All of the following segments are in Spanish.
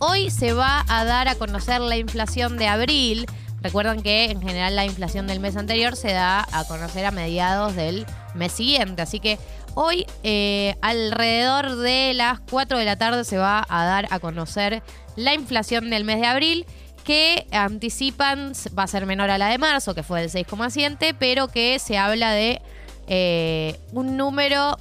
Hoy se va a dar a conocer la inflación de abril. Recuerdan que en general la inflación del mes anterior se da a conocer a mediados del mes siguiente. Así que hoy, eh, alrededor de las 4 de la tarde, se va a dar a conocer la inflación del mes de abril, que anticipan va a ser menor a la de marzo, que fue del 6,7, pero que se habla de eh, un número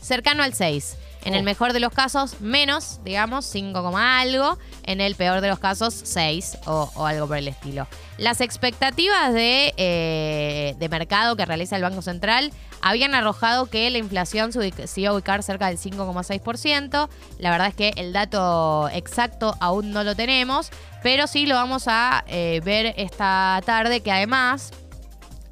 cercano al 6. En el mejor de los casos, menos, digamos, 5, algo. En el peor de los casos, 6 o, algo por el estilo. Las expectativas de, eh, de, mercado que realiza el Banco Central habían arrojado que la inflación se, iba a ubicar cerca del 5,6%. La verdad es que el dato exacto aún no lo tenemos, pero sí lo vamos a eh, ver esta tarde, que además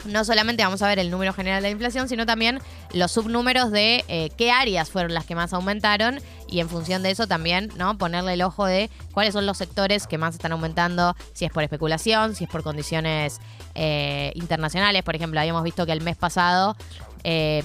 no solamente vamos a ver el número general de la inflación, sino también los subnúmeros de eh, qué áreas fueron las que más aumentaron y en función de eso también, ¿no? Ponerle el ojo de cuáles son los sectores que más están aumentando, si es por especulación, si es por condiciones eh, internacionales. Por ejemplo, habíamos visto que el mes pasado eh,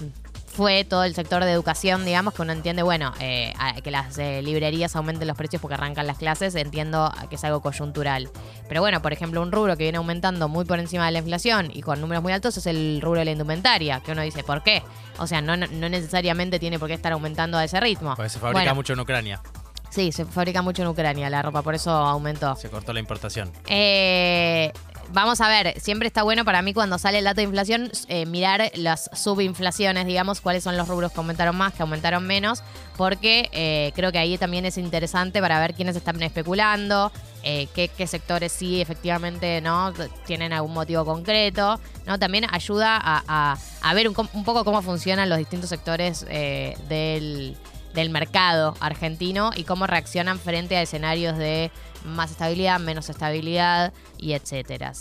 fue todo el sector de educación, digamos, que uno entiende, bueno, eh, que las eh, librerías aumenten los precios porque arrancan las clases, entiendo que es algo coyuntural. Pero bueno, por ejemplo, un rubro que viene aumentando muy por encima de la inflación y con números muy altos es el rubro de la indumentaria, que uno dice, ¿por qué? O sea, no, no necesariamente tiene por qué estar aumentando a ese ritmo. Porque se fabrica mucho en Ucrania. Sí, se fabrica mucho en Ucrania la ropa, por eso aumentó. Se cortó la importación. Eh, vamos a ver, siempre está bueno para mí cuando sale el dato de inflación eh, mirar las subinflaciones, digamos, cuáles son los rubros que aumentaron más, que aumentaron menos, porque eh, creo que ahí también es interesante para ver quiénes están especulando, eh, qué, sectores sí efectivamente no tienen algún motivo concreto, ¿no? También ayuda a, ver un, un, poco cómo funcionan los distintos sectores del del mercado argentino y cómo reaccionan frente a escenarios de más estabilidad, menos estabilidad y etcétera.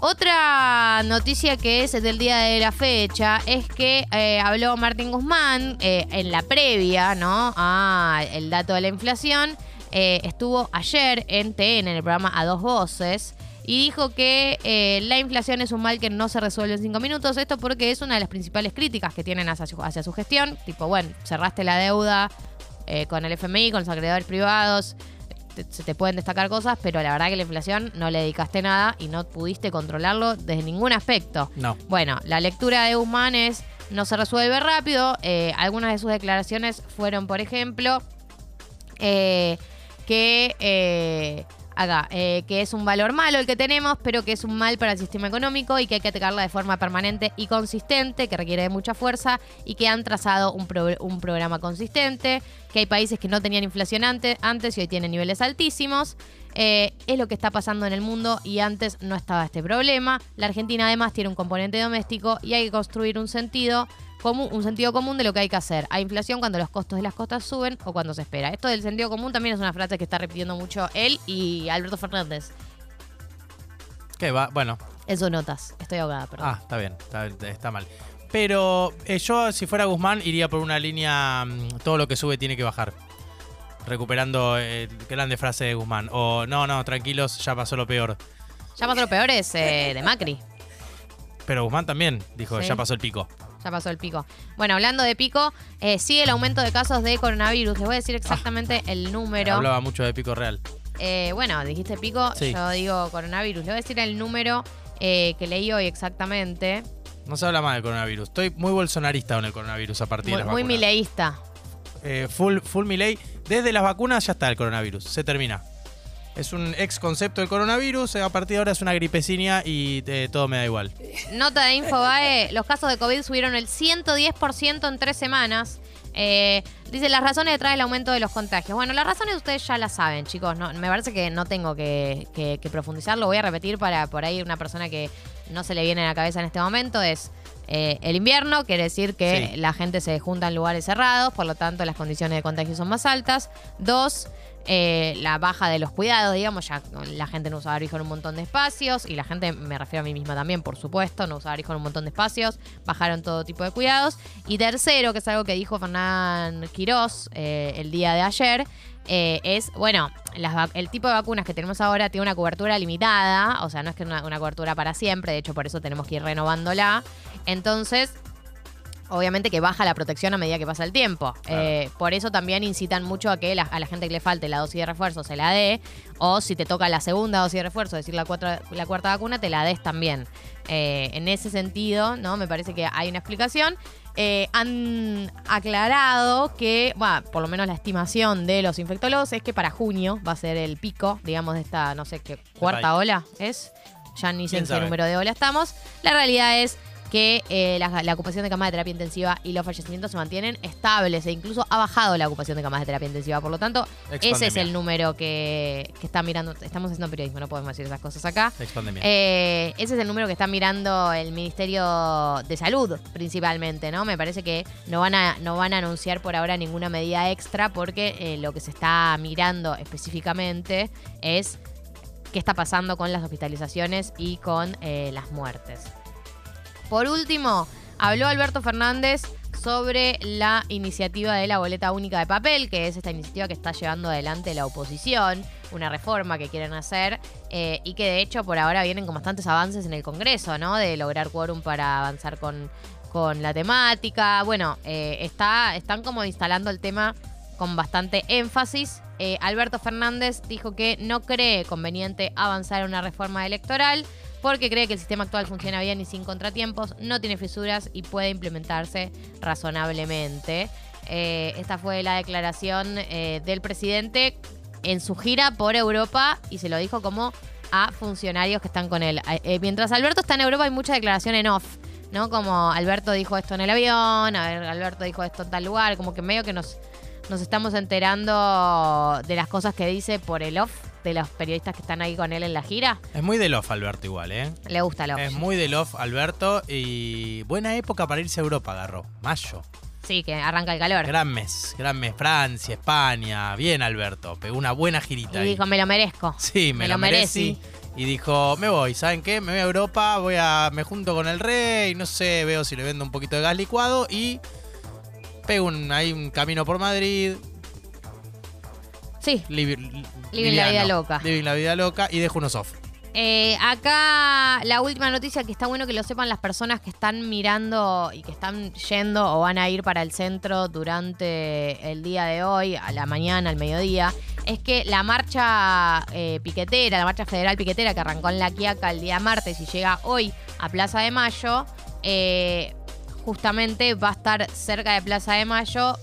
Otra noticia que es del día de la fecha es que eh, habló Martín Guzmán eh, en la previa, ¿no? A el dato de la inflación. Eh, estuvo ayer en TN, en el programa A Dos Voces, y dijo que la inflación es un mal que no se resuelve en cinco minutos. Esto porque es una de las principales críticas que tienen hacia su, gestión. Tipo, bueno, cerraste la deuda con el FMI, con los acreedores privados. Se te pueden destacar cosas, pero la verdad que la inflación no le dedicaste nada y no pudiste controlarlo desde ningún aspecto. No. Bueno, la lectura de Guzmán es no se resuelve rápido. Eh, algunas de sus declaraciones fueron, por ejemplo, que acá, eh, que es un valor malo el que tenemos, pero que es un mal para el sistema económico y que hay que atacarla de forma permanente y consistente, que requiere de mucha fuerza y que han trazado un, un programa consistente, que hay países que no tenían inflación antes, antes y hoy tienen niveles altísimos. Eh, es lo que está pasando en el mundo y antes no estaba este problema. La Argentina además tiene un componente doméstico y hay que construir un sentido un sentido común de lo que hay que hacer. Hay inflación cuando los costos de las costas suben o cuando se espera. Esto del sentido común también es una frase que está repitiendo mucho él y Alberto Fernández. ¿Qué va? Bueno. En sus notas. Estoy ahogada, perdón. Ah, está bien, está, mal. Pero eh, yo, si fuera Guzmán, iría por una línea, mm, todo lo que sube tiene que bajar. Recuperando eh, grande frase de Guzmán. O no, no, tranquilos, ya pasó lo peor. Ya pasó lo peor es eh, de Macri. Pero Guzmán también dijo, ya pasó el pico ya pasó el pico. Bueno, hablando de pico, eh, sigue el aumento de casos de coronavirus. Les voy a decir exactamente ah. el número. Hablaba mucho de pico real. Eh, bueno, dijiste pico, yo digo coronavirus. Le voy a decir el número eh, que leí hoy exactamente. No se habla más del coronavirus. Estoy muy bolsonarista con el coronavirus a partir de las Muy mileísta. full, full milei. Desde las vacunas ya está el coronavirus. Se termina. Es un ex concepto del coronavirus, a partir de ahora es una gripecina y eh, todo me da igual. Nota de Infobae, los casos de COVID subieron el 110% en tres semanas. Eh, dice las razones detrás del aumento de los contagios. Bueno, las razones ustedes ya las saben, chicos. No, me parece que no tengo que, profundizar. Lo voy a repetir para por ahí una persona que no se le viene a la cabeza en este momento. Es eh, el invierno, quiere decir que la gente se junta en lugares cerrados, por lo tanto las condiciones de contagio son más altas. Dos, eh, la baja de los cuidados, digamos, ya la gente no usaba barbijo en un montón de espacios, y la gente, me refiero a mí misma también, por supuesto, no usaba barbijo en un montón de espacios, bajaron todo tipo de cuidados. Y tercero, que es algo que dijo Fernán Quirós eh, el día de ayer, eh, es, bueno, el tipo de vacunas que tenemos ahora tiene una cobertura limitada, o sea, no es que una, una cobertura para siempre, de hecho por eso tenemos que ir renovándola. Entonces, obviamente que baja la protección a medida que pasa el tiempo. Claro. Eh, por eso también incitan mucho a que la- a la gente que le falte la dosis de refuerzo se la dé, o si te toca la segunda dosis de refuerzo, es decir, la, cuarta- la cuarta vacuna, te la des también. Eh, en ese sentido, ¿no? Me parece que hay una explicación. Eh, han aclarado que, bueno, por lo menos la estimación de los infectólogos es que para junio va a ser el pico, digamos, de esta, no sé qué, cuarta ola es. Ya ni sé ¿Quién en qué número de ola estamos. La realidad es que eh, la, la ocupación de camas de terapia intensiva y los fallecimientos se mantienen estables e incluso ha bajado la ocupación de camas de terapia intensiva. Por lo tanto, ese es el número que, que está mirando. Estamos haciendo periodismo, no podemos decir esas cosas acá. Eh, ese es el número que está mirando el Ministerio de Salud, principalmente, ¿no? Me parece que no van a, no van a anunciar por ahora ninguna medida extra porque eh, lo que se está mirando específicamente es qué está pasando con las hospitalizaciones y con eh, las muertes. Por último, habló Alberto Fernández sobre la iniciativa de la boleta única de papel, que es esta iniciativa que está llevando adelante la oposición, una reforma que quieren hacer eh, y que de hecho por ahora vienen con bastantes avances en el Congreso, ¿no? De lograr quórum para avanzar con, con la temática. Bueno, eh, está, están como instalando el tema con bastante énfasis. Eh, Alberto Fernández dijo que no cree conveniente avanzar en una reforma electoral porque cree que el sistema actual funciona bien y sin contratiempos, no tiene fisuras y puede implementarse razonablemente. Eh, esta fue la declaración eh, del presidente en su gira por Europa y se lo dijo como a funcionarios que están con él. Eh, mientras Alberto está en Europa hay mucha declaración en off, ¿no? Como Alberto dijo esto en el avión, a ver, Alberto dijo esto en tal lugar, como que medio que nos, nos estamos enterando de las cosas que dice por el off de los periodistas que están ahí con él en la gira. Es muy del off, Alberto, igual, ¿eh? Le gusta el off. Es muy del off, Alberto. Y buena época para irse a Europa, agarró. Mayo. Sí, que arranca el calor. Gran mes, gran mes. Francia, España. Bien, Alberto. Pegó una buena girita Y ahí. dijo, me lo merezco. Sí, me, me lo lo merecí. Y dijo, me voy, ¿saben qué? Me voy a Europa, voy a, me junto con el rey, no sé, veo si le vendo un poquito de gas licuado y pego un, ahí un camino por Madrid. Sí. Livi- Living la vida loca. Living la vida loca y dejo unos off. Eh, acá la última noticia que está bueno que lo sepan las personas que están mirando y que están yendo o van a ir para el centro durante el día de hoy, a la mañana, al mediodía, es que la marcha eh, piquetera, la marcha federal piquetera que arrancó en La Quiaca el día martes y llega hoy a Plaza de Mayo, eh, justamente va a estar cerca de Plaza de Mayo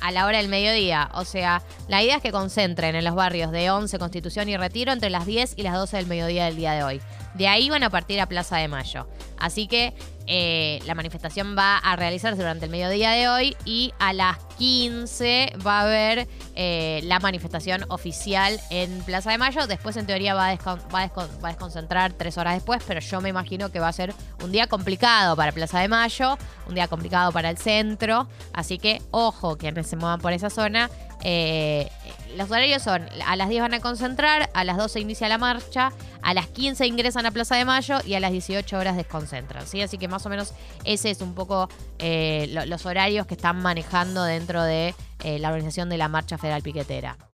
a la hora del mediodía. O sea, la idea es que concentren en los barrios de 11, Constitución y Retiro entre las 10 y las 12 del mediodía del día de hoy. De ahí van a partir a Plaza de Mayo. Así que eh, la manifestación va a realizarse durante el mediodía de hoy y a las 15 va a haber eh, la manifestación oficial en Plaza de Mayo. Después, en teoría, va a, desconcentrar tres horas después, pero yo me imagino que va a ser un día complicado para Plaza de Mayo, un día complicado para el centro. Así que, ojo, quienes se muevan por esa zona. Eh, los horarios son, a las 10 van a concentrar, a las 12 inicia la marcha, a las 15 ingresan a Plaza de Mayo y a las 18 horas desconcentran. ¿sí? Así que más o menos ese es un poco eh, lo- los horarios que están manejando dentro de eh, la organización de la Marcha Federal Piquetera.